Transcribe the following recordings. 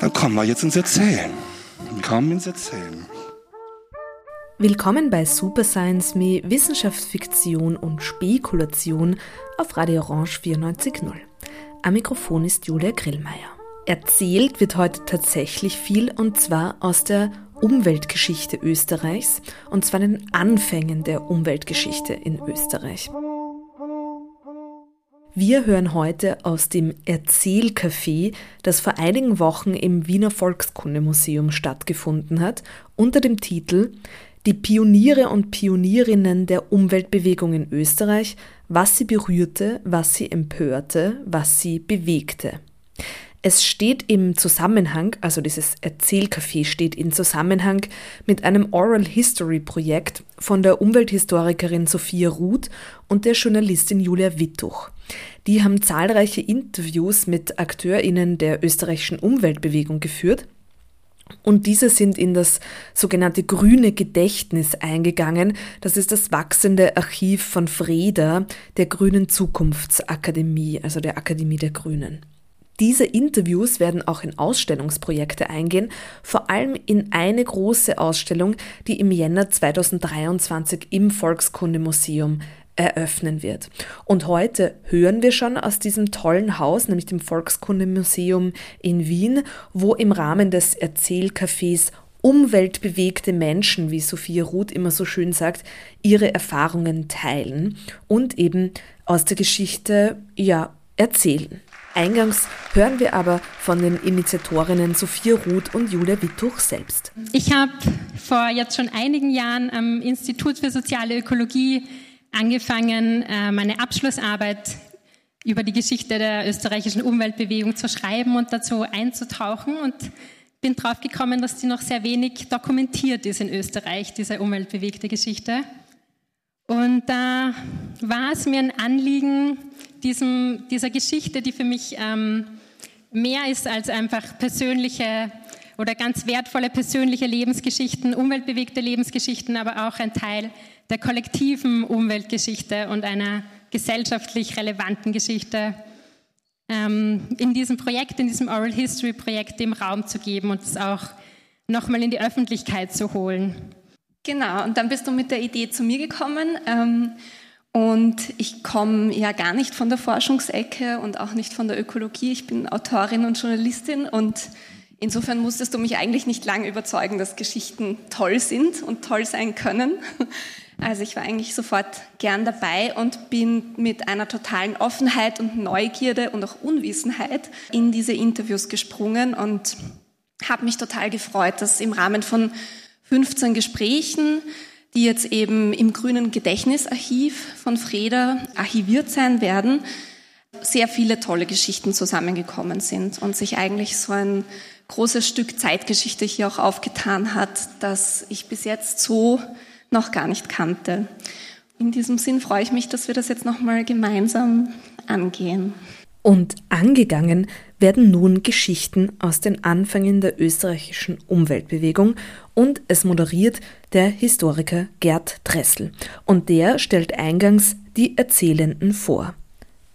Dann kommen wir jetzt ins Erzählen. Kommen ins Erzählen. Willkommen bei Super Science Me Wissenschaftsfiktion und Spekulation auf Radio Orange 94.0. Am Mikrofon ist Julia Grillmeier. Erzählt wird heute tatsächlich viel und zwar aus der Umweltgeschichte Österreichs und zwar den Anfängen der Umweltgeschichte in Österreich. Wir hören heute aus dem Erzählcafé, das vor einigen Wochen im Wiener Volkskundemuseum stattgefunden hat, unter dem Titel Die Pioniere und Pionierinnen der Umweltbewegung in Österreich, was sie berührte, was sie empörte, was sie bewegte. Es steht im Zusammenhang, also dieses Erzählcafé steht in Zusammenhang mit einem Oral History Projekt von der Umwelthistorikerin Sophia Ruth und der Journalistin Julia Wittuch. Die haben zahlreiche Interviews mit AkteurInnen der österreichischen Umweltbewegung geführt und diese sind in das sogenannte grüne Gedächtnis eingegangen. Das ist das wachsende Archiv von Freda, der Grünen Zukunftsakademie, also der Akademie der Grünen. Diese Interviews werden auch in Ausstellungsprojekte eingehen, vor allem in eine große Ausstellung, die im Jänner 2023 im Volkskundemuseum eröffnen wird. Und heute hören wir schon aus diesem tollen Haus, nämlich dem Volkskundemuseum in Wien, wo im Rahmen des Erzählcafés umweltbewegte Menschen, wie Sophia Ruth immer so schön sagt, ihre Erfahrungen teilen und eben aus der Geschichte ja erzählen. Eingangs hören wir aber von den Initiatorinnen Sophia Ruth und Julia Wittuch selbst. Ich habe vor jetzt schon einigen Jahren am Institut für soziale Ökologie angefangen, äh, meine Abschlussarbeit über die Geschichte der österreichischen Umweltbewegung zu schreiben und dazu einzutauchen und bin drauf gekommen, dass die noch sehr wenig dokumentiert ist in Österreich, diese umweltbewegte Geschichte. Und da war es mir ein Anliegen, diesem, dieser Geschichte, die für mich ähm, mehr ist als einfach persönliche oder ganz wertvolle persönliche Lebensgeschichten, umweltbewegte Lebensgeschichten, aber auch ein Teil der kollektiven Umweltgeschichte und einer gesellschaftlich relevanten Geschichte ähm, in diesem Projekt, in diesem Oral History Projekt dem Raum zu geben und es auch nochmal in die Öffentlichkeit zu holen. Genau, und dann bist du mit der Idee zu mir gekommen. Ähm, und ich komme ja gar nicht von der Forschungsecke und auch nicht von der Ökologie. Ich bin Autorin und Journalistin und insofern musstest du mich eigentlich nicht lange überzeugen, dass Geschichten toll sind und toll sein können. Also ich war eigentlich sofort gern dabei und bin mit einer totalen Offenheit und Neugierde und auch Unwissenheit in diese Interviews gesprungen und habe mich total gefreut, dass im Rahmen von 15 Gesprächen, die jetzt eben im grünen Gedächtnisarchiv von Freda archiviert sein werden, sehr viele tolle Geschichten zusammengekommen sind und sich eigentlich so ein großes Stück Zeitgeschichte hier auch aufgetan hat, das ich bis jetzt so noch gar nicht kannte. In diesem Sinn freue ich mich, dass wir das jetzt nochmal gemeinsam angehen. Und angegangen werden nun Geschichten aus den Anfängen der österreichischen Umweltbewegung und es moderiert der Historiker Gerd Dressel. Und der stellt eingangs die Erzählenden vor.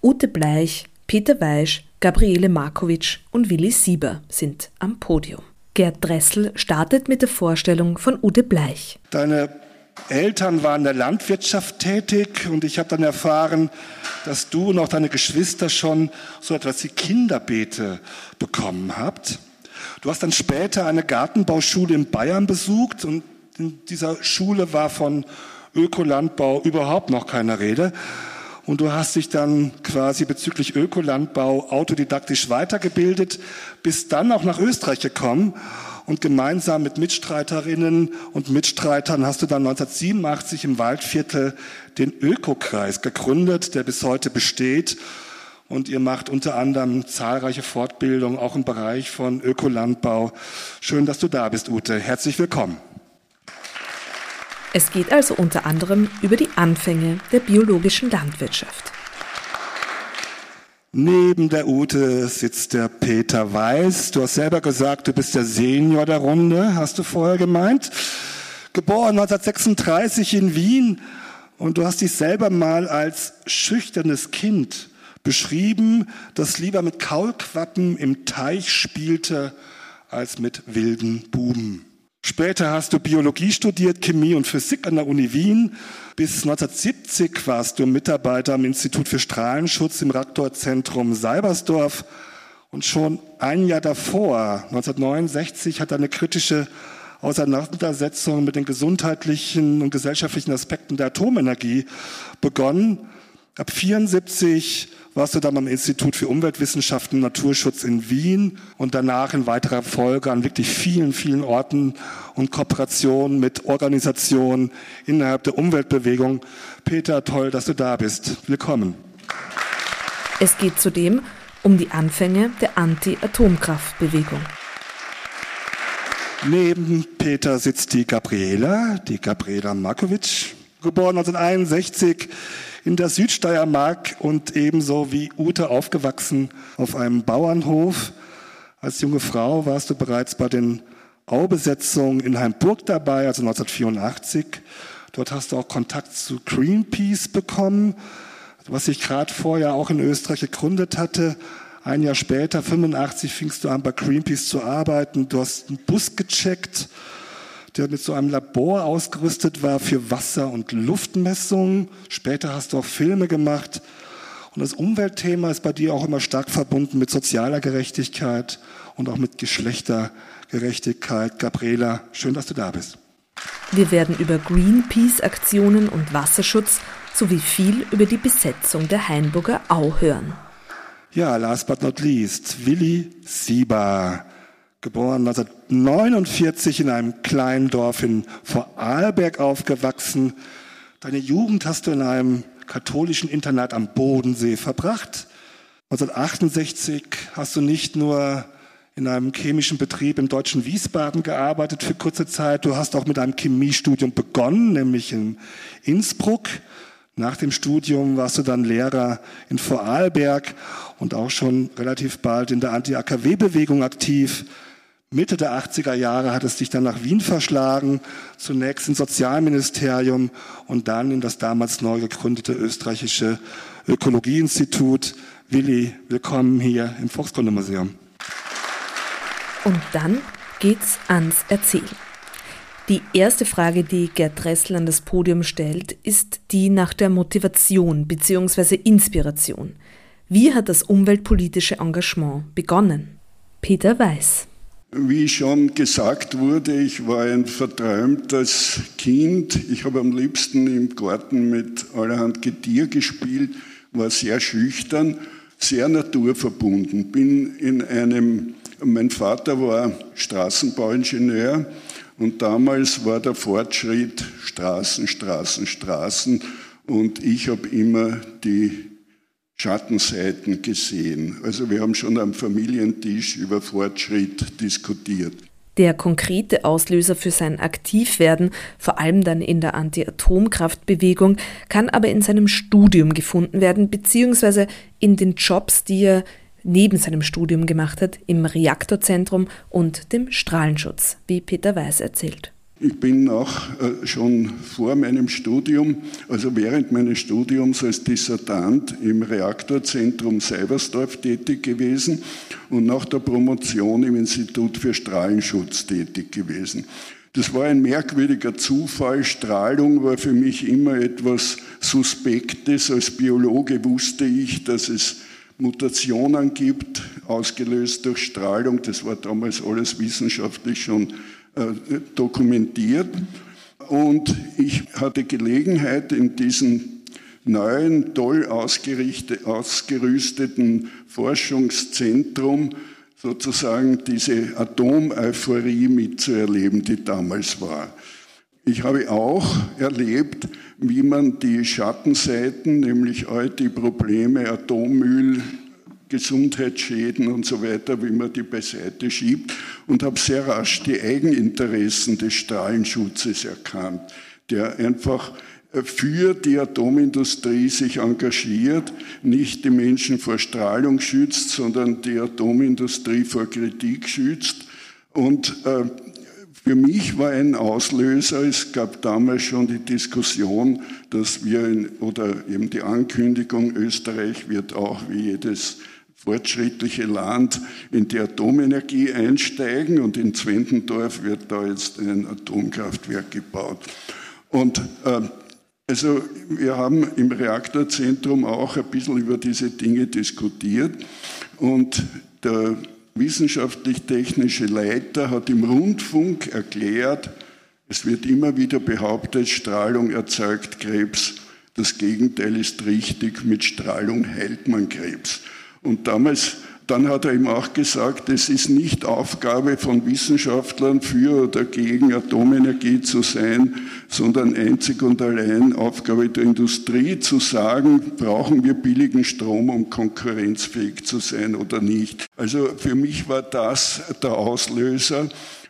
Ute Bleich, Peter Weisch, Gabriele Markovic und Willi Sieber sind am Podium. Gerd Dressel startet mit der Vorstellung von Ute Bleich. Deine Eltern waren in der Landwirtschaft tätig und ich habe dann erfahren, dass du und auch deine Geschwister schon so etwas wie Kinderbeete bekommen habt. Du hast dann später eine Gartenbauschule in Bayern besucht und in dieser Schule war von Ökolandbau überhaupt noch keine Rede. Und du hast dich dann quasi bezüglich Ökolandbau autodidaktisch weitergebildet, bist dann auch nach Österreich gekommen und gemeinsam mit Mitstreiterinnen und Mitstreitern hast du dann 1987 im Waldviertel den Ökokreis gegründet, der bis heute besteht. Und ihr macht unter anderem zahlreiche Fortbildungen, auch im Bereich von Ökolandbau. Schön, dass du da bist, Ute. Herzlich willkommen. Es geht also unter anderem über die Anfänge der biologischen Landwirtschaft. Neben der Ute sitzt der Peter Weiß. Du hast selber gesagt, du bist der Senior der Runde, hast du vorher gemeint. geboren 1936 in Wien und du hast dich selber mal als schüchternes Kind beschrieben, das lieber mit Kaulquappen im Teich spielte als mit wilden Buben. Später hast du Biologie studiert, Chemie und Physik an der Uni Wien. Bis 1970 warst du Mitarbeiter am Institut für Strahlenschutz im Raktorzentrum Seibersdorf. Und schon ein Jahr davor, 1969, hat eine kritische Auseinandersetzung mit den gesundheitlichen und gesellschaftlichen Aspekten der Atomenergie begonnen. Ab 74 warst du dann am Institut für Umweltwissenschaften und Naturschutz in Wien und danach in weiterer Folge an wirklich vielen, vielen Orten und Kooperationen mit Organisationen innerhalb der Umweltbewegung. Peter, toll, dass du da bist. Willkommen. Es geht zudem um die Anfänge der Anti-Atomkraftbewegung. Neben Peter sitzt die Gabriela, die Gabriela Markovic, geboren 1961 in der Südsteiermark und ebenso wie Ute aufgewachsen auf einem Bauernhof. Als junge Frau warst du bereits bei den Aubesetzungen in Heimburg dabei, also 1984. Dort hast du auch Kontakt zu Greenpeace bekommen, was sich gerade vorher auch in Österreich gegründet hatte. Ein Jahr später, 85, fingst du an, bei Greenpeace zu arbeiten. Du hast einen Bus gecheckt der mit so einem Labor ausgerüstet war für Wasser- und Luftmessungen. Später hast du auch Filme gemacht. Und das Umweltthema ist bei dir auch immer stark verbunden mit sozialer Gerechtigkeit und auch mit Geschlechtergerechtigkeit. Gabriela, schön, dass du da bist. Wir werden über Greenpeace-Aktionen und Wasserschutz sowie viel über die Besetzung der Hainburger Au hören. Ja, last but not least, Willi Sieber geboren 1949 in einem kleinen Dorf in Vorarlberg aufgewachsen. Deine Jugend hast du in einem katholischen Internat am Bodensee verbracht. 1968 hast du nicht nur in einem chemischen Betrieb im deutschen Wiesbaden gearbeitet für kurze Zeit, du hast auch mit einem Chemiestudium begonnen, nämlich in Innsbruck. Nach dem Studium warst du dann Lehrer in Vorarlberg und auch schon relativ bald in der Anti-AKW-Bewegung aktiv. Mitte der 80er Jahre hat es dich dann nach Wien verschlagen, zunächst ins Sozialministerium und dann in das damals neu gegründete österreichische Ökologieinstitut. Willi, willkommen hier im Volkskundemuseum. Und dann geht's ans Erzählen. Die erste Frage, die Gerd Dressel an das Podium stellt, ist die nach der Motivation bzw. Inspiration. Wie hat das umweltpolitische Engagement begonnen? Peter Weiß. Wie schon gesagt wurde, ich war ein verträumtes Kind. Ich habe am liebsten im Garten mit allerhand Getier gespielt, war sehr schüchtern, sehr naturverbunden. Bin in einem, mein Vater war Straßenbauingenieur und damals war der Fortschritt Straßen, Straßen, Straßen und ich habe immer die Schattenseiten gesehen. Also wir haben schon am Familientisch über Fortschritt diskutiert. Der konkrete Auslöser für sein Aktivwerden, vor allem dann in der Anti-Atomkraftbewegung, kann aber in seinem Studium gefunden werden, beziehungsweise in den Jobs, die er neben seinem Studium gemacht hat, im Reaktorzentrum und dem Strahlenschutz, wie Peter Weiß erzählt. Ich bin auch äh, schon vor meinem Studium, also während meines Studiums als Dissertant im Reaktorzentrum Seibersdorf tätig gewesen und nach der Promotion im Institut für Strahlenschutz tätig gewesen. Das war ein merkwürdiger Zufall. Strahlung war für mich immer etwas Suspektes. Als Biologe wusste ich, dass es Mutationen gibt, ausgelöst durch Strahlung. Das war damals alles wissenschaftlich schon dokumentiert. Und ich hatte Gelegenheit, in diesem neuen, toll ausgerüsteten Forschungszentrum sozusagen diese Atomeuphorie mitzuerleben, die damals war. Ich habe auch erlebt, wie man die Schattenseiten, nämlich all die Probleme Atommüll, Gesundheitsschäden und so weiter, wie man die beiseite schiebt. Und habe sehr rasch die Eigeninteressen des Strahlenschutzes erkannt, der einfach für die Atomindustrie sich engagiert, nicht die Menschen vor Strahlung schützt, sondern die Atomindustrie vor Kritik schützt. Und äh, für mich war ein Auslöser, es gab damals schon die Diskussion, dass wir in, oder eben die Ankündigung, Österreich wird auch wie jedes fortschrittliche Land in die Atomenergie einsteigen und in Zwentendorf wird da jetzt ein Atomkraftwerk gebaut. Und äh, also wir haben im Reaktorzentrum auch ein bisschen über diese Dinge diskutiert und der wissenschaftlich-technische Leiter hat im Rundfunk erklärt, es wird immer wieder behauptet, Strahlung erzeugt Krebs. Das Gegenteil ist richtig, mit Strahlung heilt man Krebs. Und damals dann hat er ihm auch gesagt, es ist nicht Aufgabe von Wissenschaftlern für oder gegen Atomenergie zu sein, sondern einzig und allein Aufgabe der Industrie zu sagen, brauchen wir billigen Strom, um konkurrenzfähig zu sein oder nicht. Also für mich war das der Auslöser.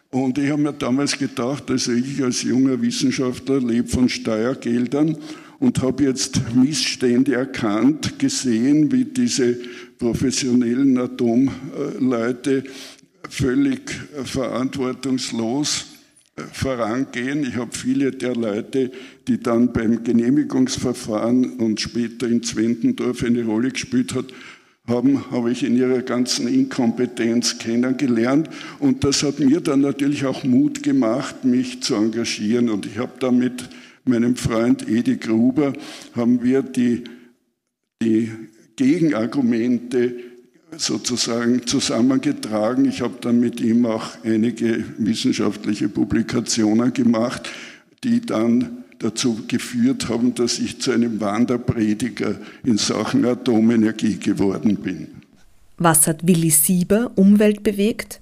Und ich habe mir damals gedacht, also ich als junger Wissenschaftler lebe von Steuergeldern und habe jetzt Missstände erkannt, gesehen, wie diese professionellen Atomleute völlig verantwortungslos vorangehen. Ich habe viele der Leute, die dann beim Genehmigungsverfahren und später in Zwentendorf eine Rolle gespielt hat, haben, habe ich in ihrer ganzen Inkompetenz kennengelernt. Und das hat mir dann natürlich auch Mut gemacht, mich zu engagieren. Und ich habe da mit meinem Freund Edi Gruber, haben wir die, die Gegenargumente sozusagen zusammengetragen. Ich habe dann mit ihm auch einige wissenschaftliche Publikationen gemacht, die dann dazu geführt haben, dass ich zu einem Wanderprediger in Sachen Atomenergie geworden bin. Was hat Willi Sieber Umwelt bewegt?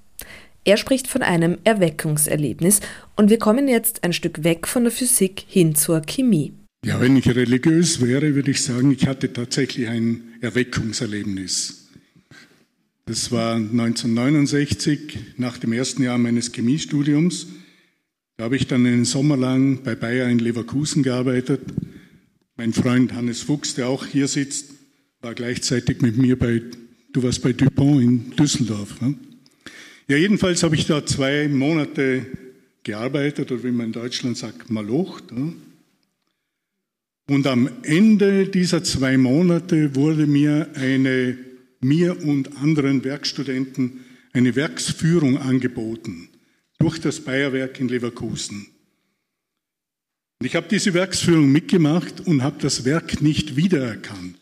Er spricht von einem Erweckungserlebnis und wir kommen jetzt ein Stück weg von der Physik hin zur Chemie. Ja, wenn ich religiös wäre, würde ich sagen, ich hatte tatsächlich ein Erweckungserlebnis. Das war 1969, nach dem ersten Jahr meines Chemiestudiums. Da habe ich dann einen Sommer lang bei Bayer in Leverkusen gearbeitet. Mein Freund Hannes Fuchs, der auch hier sitzt, war gleichzeitig mit mir bei, du warst bei Dupont in Düsseldorf. Ne? Ja, jedenfalls habe ich da zwei Monate gearbeitet, oder wie man in Deutschland sagt, malocht. Und am Ende dieser zwei Monate wurde mir eine, mir und anderen Werkstudenten eine Werksführung angeboten durch das Bayerwerk in Leverkusen. Und ich habe diese Werksführung mitgemacht und habe das Werk nicht wiedererkannt.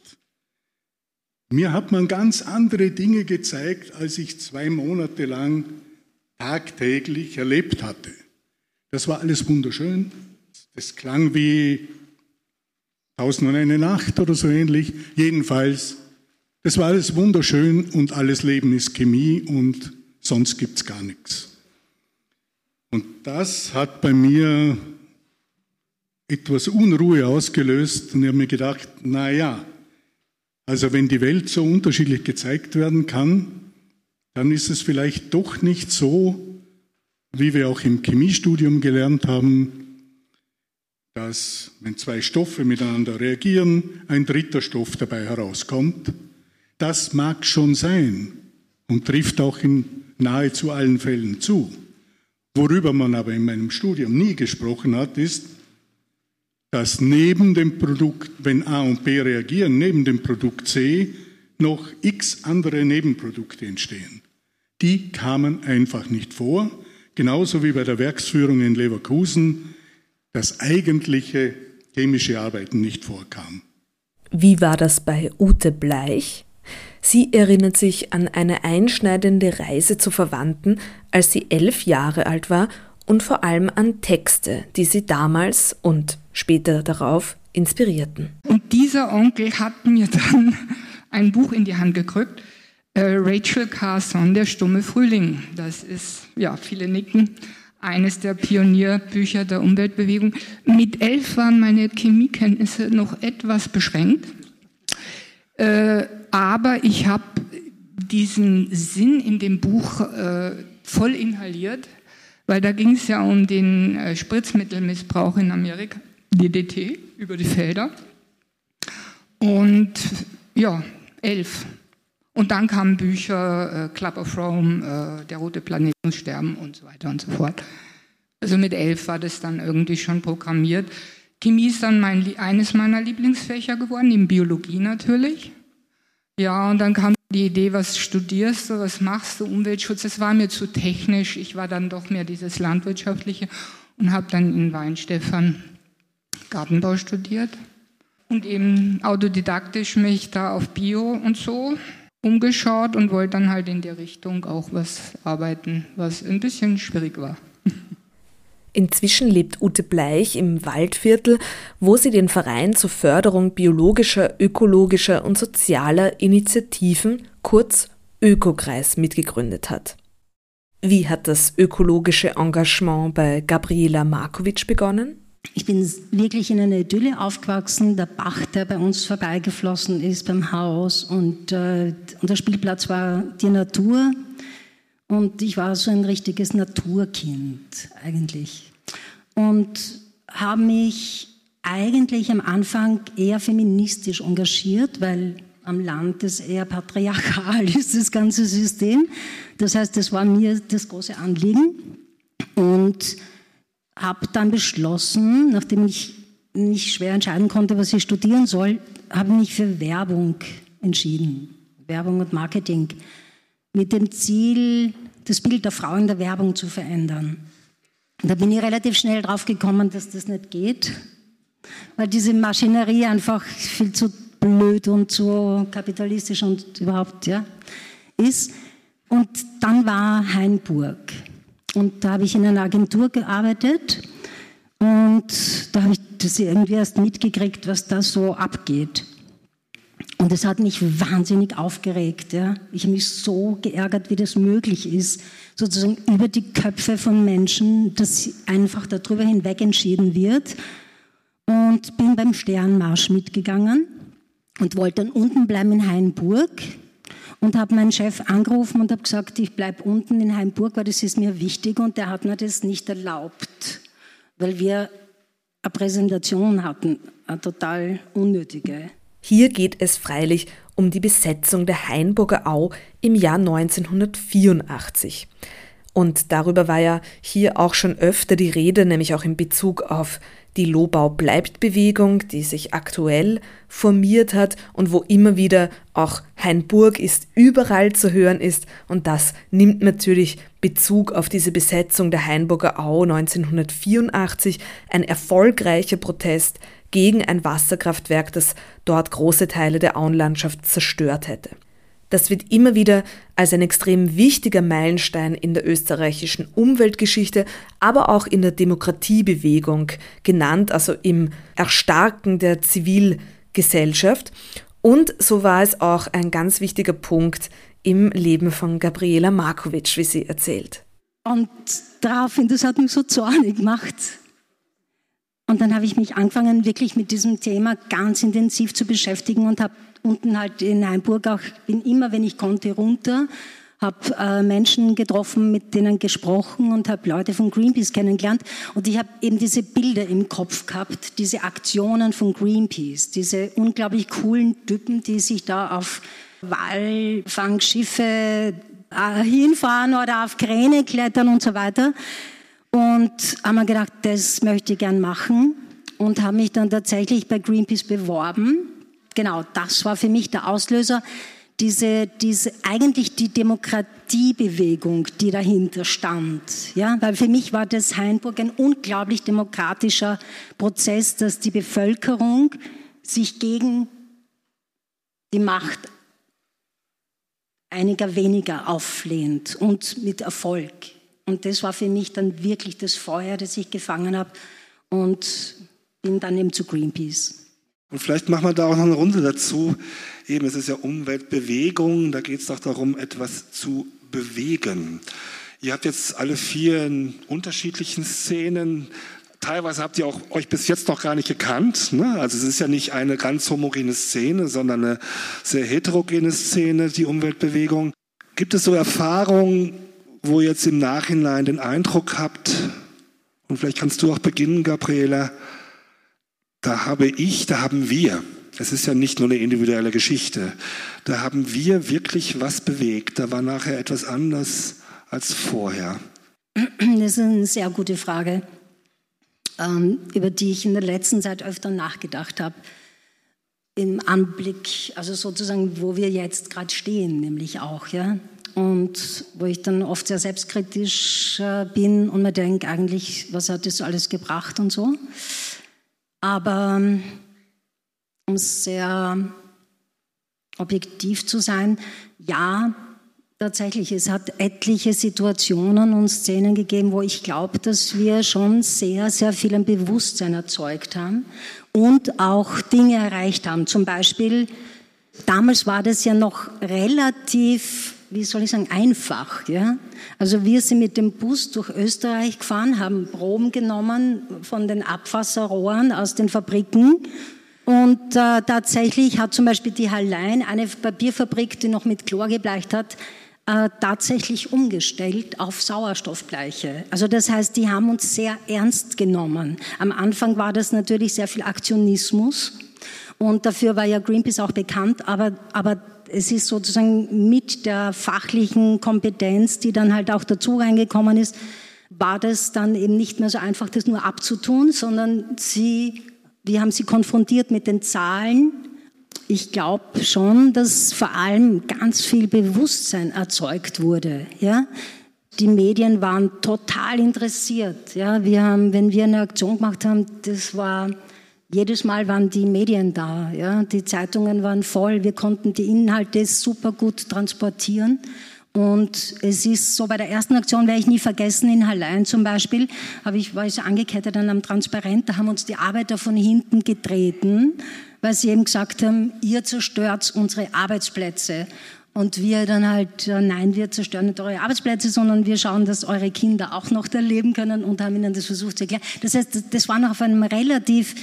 Mir hat man ganz andere Dinge gezeigt, als ich zwei Monate lang tagtäglich erlebt hatte. Das war alles wunderschön. Das klang wie Tausend und eine Nacht oder so ähnlich. Jedenfalls, das war alles wunderschön und alles Leben ist Chemie und sonst gibt es gar nichts. Und das hat bei mir etwas Unruhe ausgelöst und ich habe mir gedacht, na ja, also wenn die Welt so unterschiedlich gezeigt werden kann, dann ist es vielleicht doch nicht so, wie wir auch im Chemiestudium gelernt haben, dass wenn zwei Stoffe miteinander reagieren, ein dritter Stoff dabei herauskommt. Das mag schon sein und trifft auch in nahezu allen Fällen zu. Worüber man aber in meinem Studium nie gesprochen hat, ist, dass neben dem Produkt, wenn A und B reagieren, neben dem Produkt C noch x andere Nebenprodukte entstehen. Die kamen einfach nicht vor, genauso wie bei der Werksführung in Leverkusen das eigentliche chemische Arbeiten nicht vorkam. Wie war das bei Ute Bleich? Sie erinnert sich an eine einschneidende Reise zu Verwandten, als sie elf Jahre alt war und vor allem an Texte, die sie damals und später darauf inspirierten. Und dieser Onkel hat mir dann ein Buch in die Hand gedrückt, äh, Rachel Carson, Der stumme Frühling. Das ist, ja, viele nicken, eines der Pionierbücher der Umweltbewegung. Mit elf waren meine Chemiekenntnisse noch etwas beschränkt, äh, aber ich habe diesen Sinn in dem Buch äh, voll inhaliert, weil da ging es ja um den äh, Spritzmittelmissbrauch in Amerika, DDT, über die Felder. Und ja, elf. Und dann kamen Bücher, äh, Club of Rome, äh, Der rote Planet muss sterben und so weiter und so fort. Also mit elf war das dann irgendwie schon programmiert. Chemie ist dann mein, eines meiner Lieblingsfächer geworden, neben Biologie natürlich. Ja, und dann kam die Idee, was studierst du, was machst du, Umweltschutz, das war mir zu technisch. Ich war dann doch mehr dieses Landwirtschaftliche und habe dann in Weinstefan Gartenbau studiert und eben autodidaktisch mich da auf Bio und so umgeschaut und wollte dann halt in der Richtung auch was arbeiten, was ein bisschen schwierig war. Inzwischen lebt Ute Bleich im Waldviertel, wo sie den Verein zur Förderung biologischer, ökologischer und sozialer Initiativen, kurz Ökokreis, mitgegründet hat. Wie hat das ökologische Engagement bei Gabriela Markovic begonnen? Ich bin wirklich in einer Idylle aufgewachsen. Der Bach, der bei uns vorbeigeflossen ist beim Haus und, äh, und der Spielplatz war die Natur. Und ich war so ein richtiges Naturkind eigentlich. Und habe mich eigentlich am Anfang eher feministisch engagiert, weil am Land ist eher patriarchal ist das ganze System. Das heißt, das war mir das große Anliegen. Und habe dann beschlossen, nachdem ich nicht schwer entscheiden konnte, was ich studieren soll, habe mich für Werbung entschieden. Werbung und Marketing. Mit dem Ziel, das Bild der Frau in der Werbung zu verändern. Da bin ich relativ schnell drauf gekommen, dass das nicht geht, weil diese Maschinerie einfach viel zu blöd und zu kapitalistisch und überhaupt ja, ist. Und dann war Hainburg. Und da habe ich in einer Agentur gearbeitet und da habe ich das irgendwie erst mitgekriegt, was da so abgeht. Und es hat mich wahnsinnig aufgeregt. Ja. Ich habe mich so geärgert, wie das möglich ist, sozusagen über die Köpfe von Menschen, dass einfach darüber hinweg entschieden wird. Und bin beim Sternmarsch mitgegangen und wollte dann unten bleiben in Hainburg und habe meinen Chef angerufen und habe gesagt, ich bleibe unten in Heimburg, weil das ist mir wichtig und der hat mir das nicht erlaubt, weil wir eine Präsentation hatten, eine total unnötige. Hier geht es freilich um die Besetzung der Hainburger Au im Jahr 1984. Und darüber war ja hier auch schon öfter die Rede, nämlich auch in Bezug auf die Lobau bleibt Bewegung, die sich aktuell formiert hat und wo immer wieder auch Hainburg ist überall zu hören ist und das nimmt natürlich Bezug auf diese Besetzung der Hainburger Au 1984, ein erfolgreicher Protest gegen ein Wasserkraftwerk, das dort große Teile der Auenlandschaft zerstört hätte. Das wird immer wieder als ein extrem wichtiger Meilenstein in der österreichischen Umweltgeschichte, aber auch in der Demokratiebewegung genannt, also im Erstarken der Zivilgesellschaft. Und so war es auch ein ganz wichtiger Punkt im Leben von Gabriela Markovic, wie sie erzählt. Und daraufhin, das hat mich so zornig gemacht. Und dann habe ich mich angefangen, wirklich mit diesem Thema ganz intensiv zu beschäftigen und habe unten halt in Heimburg auch, bin immer, wenn ich konnte, runter, habe äh, Menschen getroffen, mit denen gesprochen und habe Leute von Greenpeace kennengelernt. Und ich habe eben diese Bilder im Kopf gehabt, diese Aktionen von Greenpeace, diese unglaublich coolen Typen, die sich da auf Walfangschiffe äh, hinfahren oder auf Kräne klettern und so weiter. Und haben mir gedacht, das möchte ich gern machen und habe mich dann tatsächlich bei Greenpeace beworben genau, das war für mich der Auslöser. Diese, diese, eigentlich die Demokratiebewegung, die dahinter stand. Ja, weil für mich war das Hainburg ein unglaublich demokratischer Prozess, dass die Bevölkerung sich gegen die Macht einiger weniger auflehnt und mit Erfolg. Und das war für mich dann wirklich das Feuer, das ich gefangen habe und bin dann eben zu Greenpeace. Und vielleicht machen wir da auch noch eine Runde dazu. Eben, es ist ja Umweltbewegung, da geht es doch darum, etwas zu bewegen. Ihr habt jetzt alle vier in unterschiedlichen Szenen. Teilweise habt ihr auch euch bis jetzt noch gar nicht gekannt. Ne? Also es ist ja nicht eine ganz homogene Szene, sondern eine sehr heterogene Szene, die Umweltbewegung. Gibt es so Erfahrungen, wo ihr jetzt im Nachhinein den Eindruck habt, und vielleicht kannst du auch beginnen, Gabriela, da habe ich, da haben wir, es ist ja nicht nur eine individuelle Geschichte, da haben wir wirklich was bewegt. Da war nachher etwas anders als vorher. Das ist eine sehr gute Frage, ähm, über die ich in der letzten Zeit öfter nachgedacht habe. Im Anblick, also sozusagen, wo wir jetzt gerade stehen, nämlich auch, ja. Und wo ich dann oft sehr selbstkritisch äh, bin und mir denke, eigentlich, was hat das alles gebracht und so. Aber ähm, um sehr objektiv zu sein, ja, Tatsächlich, es hat etliche Situationen und Szenen gegeben, wo ich glaube, dass wir schon sehr, sehr viel ein Bewusstsein erzeugt haben und auch Dinge erreicht haben. Zum Beispiel, damals war das ja noch relativ, wie soll ich sagen, einfach. Ja? Also wir sind mit dem Bus durch Österreich gefahren, haben Proben genommen von den Abwasserrohren aus den Fabriken und äh, tatsächlich hat zum Beispiel die Hallein, eine Papierfabrik, die noch mit Chlor gebleicht hat, äh, tatsächlich umgestellt auf Sauerstoffbleiche. Also das heißt, die haben uns sehr ernst genommen. Am Anfang war das natürlich sehr viel Aktionismus und dafür war ja Greenpeace auch bekannt, aber, aber es ist sozusagen mit der fachlichen Kompetenz, die dann halt auch dazu reingekommen ist, war das dann eben nicht mehr so einfach, das nur abzutun, sondern sie, wir haben sie konfrontiert mit den Zahlen, ich glaube schon, dass vor allem ganz viel Bewusstsein erzeugt wurde. Ja? Die Medien waren total interessiert. Ja? Wir haben, wenn wir eine Aktion gemacht haben, das war jedes Mal waren die Medien da. Ja? Die Zeitungen waren voll. Wir konnten die Inhalte super gut transportieren. Und es ist so, bei der ersten Aktion werde ich nie vergessen, in Hallein zum Beispiel, habe ich, war ich so angekettet an einem Transparent, da haben uns die Arbeiter von hinten getreten weil sie eben gesagt haben, ihr zerstört unsere Arbeitsplätze. Und wir dann halt, äh, nein, wir zerstören nicht eure Arbeitsplätze, sondern wir schauen, dass eure Kinder auch noch da leben können und haben ihnen das versucht zu erklären. Das heißt, das war noch auf einem relativ,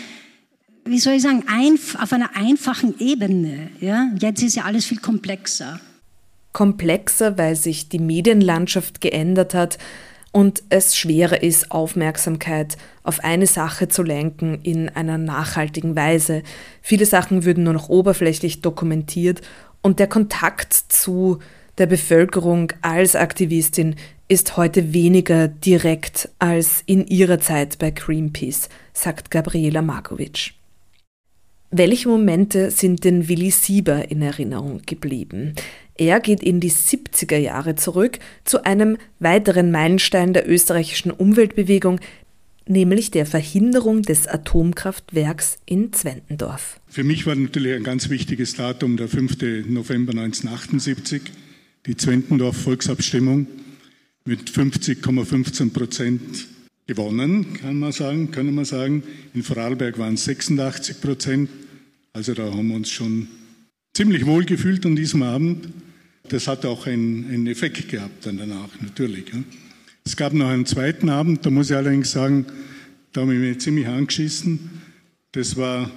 wie soll ich sagen, auf einer einfachen Ebene. Ja? Jetzt ist ja alles viel komplexer. Komplexer, weil sich die Medienlandschaft geändert hat, und es schwerer ist, Aufmerksamkeit auf eine Sache zu lenken in einer nachhaltigen Weise. Viele Sachen würden nur noch oberflächlich dokumentiert und der Kontakt zu der Bevölkerung als Aktivistin ist heute weniger direkt als in ihrer Zeit bei Greenpeace, sagt Gabriela Markovic. Welche Momente sind denn Willi Sieber in Erinnerung geblieben? Er geht in die 70er Jahre zurück zu einem weiteren Meilenstein der österreichischen Umweltbewegung, nämlich der Verhinderung des Atomkraftwerks in Zwentendorf. Für mich war natürlich ein ganz wichtiges Datum der 5. November 1978, die Zwentendorf Volksabstimmung mit 50,15 Prozent gewonnen, kann man sagen, können wir sagen. In Vorarlberg waren es 86 Prozent. Also da haben wir uns schon ziemlich wohl gefühlt an diesem Abend. Das hat auch einen, einen Effekt gehabt dann danach, natürlich. Es gab noch einen zweiten Abend, da muss ich allerdings sagen, da habe ich mich ziemlich angeschissen. Das war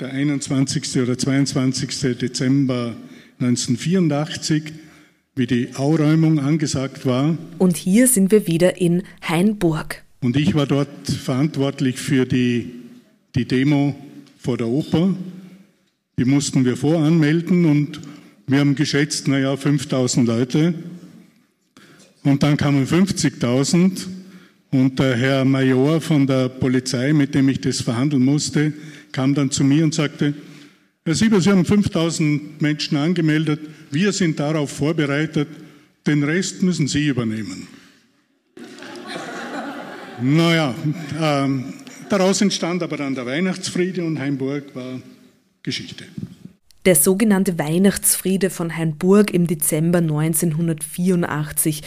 der 21. oder 22. Dezember 1984, wie die Auräumung angesagt war. Und hier sind wir wieder in Hainburg. Und ich war dort verantwortlich für die, die Demo vor der Oper. Die mussten wir voranmelden und wir haben geschätzt, naja, 5000 Leute. Und dann kamen 50.000 und der Herr Major von der Polizei, mit dem ich das verhandeln musste, kam dann zu mir und sagte, Herr Sieber, Sie haben 5000 Menschen angemeldet, wir sind darauf vorbereitet, den Rest müssen Sie übernehmen. naja, äh, daraus entstand aber dann der Weihnachtsfriede und Heimburg war Geschichte. Der sogenannte Weihnachtsfriede von Hainburg im Dezember 1984.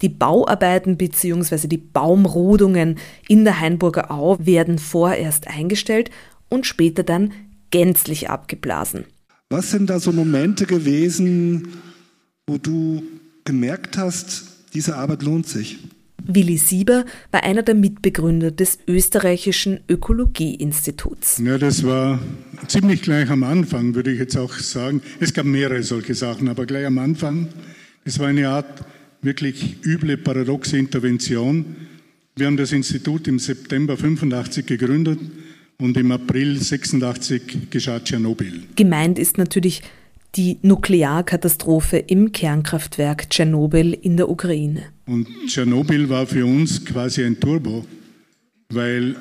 Die Bauarbeiten bzw. die Baumrodungen in der Hainburger Au werden vorerst eingestellt und später dann gänzlich abgeblasen. Was sind da so Momente gewesen, wo du gemerkt hast, diese Arbeit lohnt sich? Willi Sieber war einer der Mitbegründer des österreichischen Ökologieinstituts. Ja, das war ziemlich gleich am Anfang, würde ich jetzt auch sagen. Es gab mehrere solche Sachen, aber gleich am Anfang. Es war eine Art wirklich üble, paradoxe Intervention. Wir haben das Institut im September 85 gegründet und im April 86 geschah Tschernobyl. Gemeint ist natürlich die Nuklearkatastrophe im Kernkraftwerk Tschernobyl in der Ukraine. Und Tschernobyl war für uns quasi ein Turbo, weil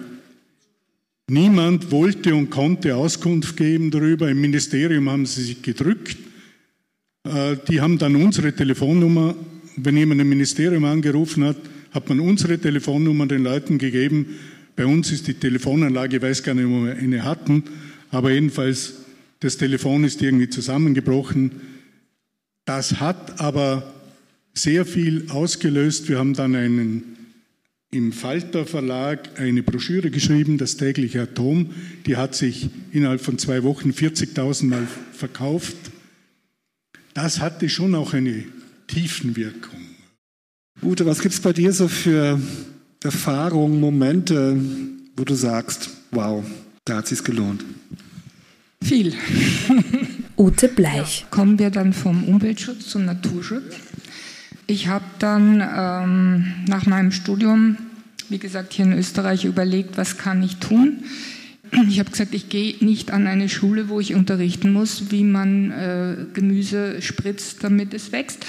niemand wollte und konnte Auskunft geben darüber. Im Ministerium haben sie sich gedrückt. Äh, die haben dann unsere Telefonnummer, wenn jemand im Ministerium angerufen hat, hat man unsere Telefonnummer den Leuten gegeben. Bei uns ist die Telefonanlage, ich weiß gar nicht, wo wir eine hatten, aber jedenfalls das Telefon ist irgendwie zusammengebrochen. Das hat aber sehr viel ausgelöst. Wir haben dann einen, im Falter Verlag eine Broschüre geschrieben, das tägliche Atom. Die hat sich innerhalb von zwei Wochen 40.000 Mal verkauft. Das hatte schon auch eine Tiefenwirkung. Ute, was gibt es bei dir so für Erfahrungen, Momente, wo du sagst, wow, da hat es sich gelohnt? Viel. Ute Bleich. Ja, kommen wir dann vom Umweltschutz zum Naturschutz. Ich habe dann ähm, nach meinem Studium, wie gesagt, hier in Österreich überlegt, was kann ich tun. Ich habe gesagt, ich gehe nicht an eine Schule, wo ich unterrichten muss, wie man äh, Gemüse spritzt, damit es wächst.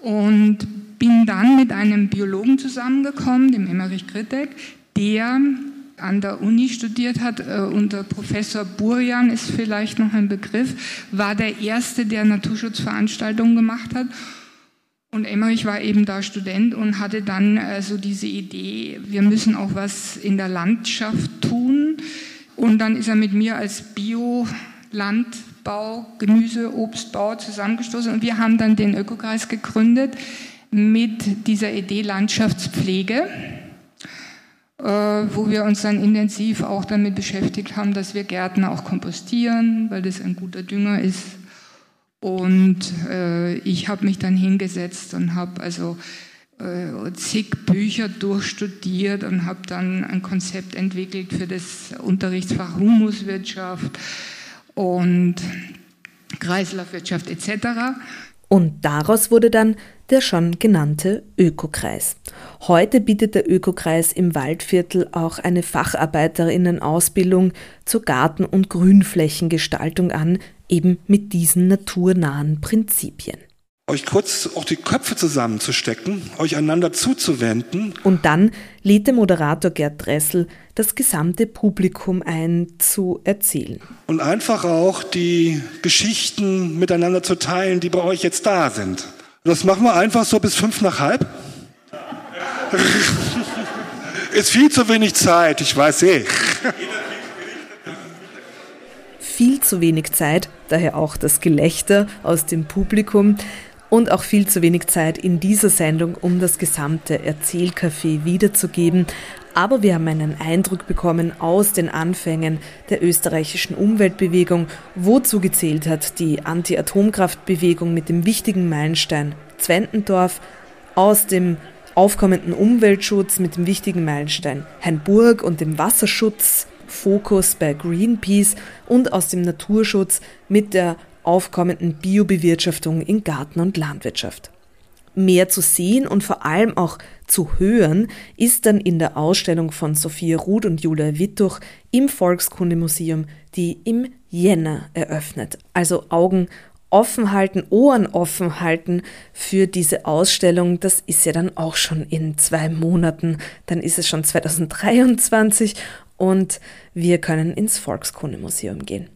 Und bin dann mit einem Biologen zusammengekommen, dem Emmerich Kritek, der an der Uni studiert hat, äh, unter Professor Burjan ist vielleicht noch ein Begriff, war der erste, der Naturschutzveranstaltungen gemacht hat. Und Emmerich war eben da Student und hatte dann äh, so diese Idee, wir müssen auch was in der Landschaft tun. Und dann ist er mit mir als Bio-Landbau, Gemüse, Obstbau zusammengestoßen und wir haben dann den Ökokreis gegründet mit dieser Idee Landschaftspflege äh, wo wir uns dann intensiv auch damit beschäftigt haben, dass wir Gärten auch kompostieren, weil das ein guter Dünger ist. Und äh, ich habe mich dann hingesetzt und habe also äh, zig Bücher durchstudiert und habe dann ein Konzept entwickelt für das Unterrichtsfach Humuswirtschaft und Kreislaufwirtschaft etc. Und daraus wurde dann der schon genannte Ökokreis. Heute bietet der Ökokreis im Waldviertel auch eine Facharbeiterinnen-Ausbildung zur Garten- und Grünflächengestaltung an, eben mit diesen naturnahen Prinzipien euch kurz auch die Köpfe zusammenzustecken, euch einander zuzuwenden. Und dann lädt der Moderator Gerd Dressel das gesamte Publikum ein, zu erzählen. Und einfach auch die Geschichten miteinander zu teilen, die bei euch jetzt da sind. Das machen wir einfach so bis fünf nach halb. Ist viel zu wenig Zeit, ich weiß eh. Viel zu wenig Zeit, daher auch das Gelächter aus dem Publikum und auch viel zu wenig Zeit in dieser Sendung, um das gesamte Erzählcafé wiederzugeben. Aber wir haben einen Eindruck bekommen aus den Anfängen der österreichischen Umweltbewegung, wozu gezählt hat die Anti-Atomkraftbewegung mit dem wichtigen Meilenstein Zwentendorf, aus dem aufkommenden Umweltschutz mit dem wichtigen Meilenstein Hainburg und dem Wasserschutz, Fokus bei Greenpeace und aus dem Naturschutz mit der aufkommenden Biobewirtschaftung in Garten- und Landwirtschaft. Mehr zu sehen und vor allem auch zu hören ist dann in der Ausstellung von Sophia Ruth und Julia Wittuch im Volkskundemuseum, die im Jänner eröffnet. Also Augen offen halten, Ohren offen halten für diese Ausstellung. Das ist ja dann auch schon in zwei Monaten. Dann ist es schon 2023 und wir können ins Volkskundemuseum gehen.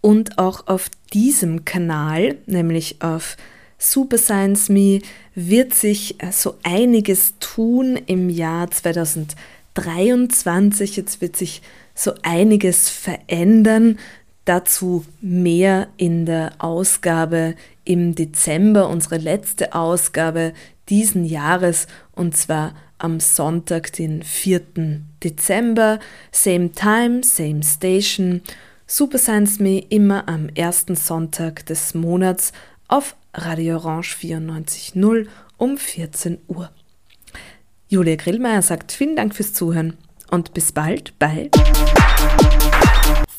Und auch auf diesem Kanal, nämlich auf Super Science Me, wird sich äh, so einiges tun im Jahr 2023. Jetzt wird sich so einiges verändern. Dazu mehr in der Ausgabe im Dezember, unsere letzte Ausgabe diesen Jahres, und zwar am Sonntag, den 4. Dezember. Same time, same station. Super Science Me immer am ersten Sonntag des Monats auf Radio Orange 94.0 um 14 Uhr. Julia Grillmeier sagt vielen Dank fürs Zuhören und bis bald bei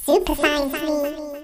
Super Science Me.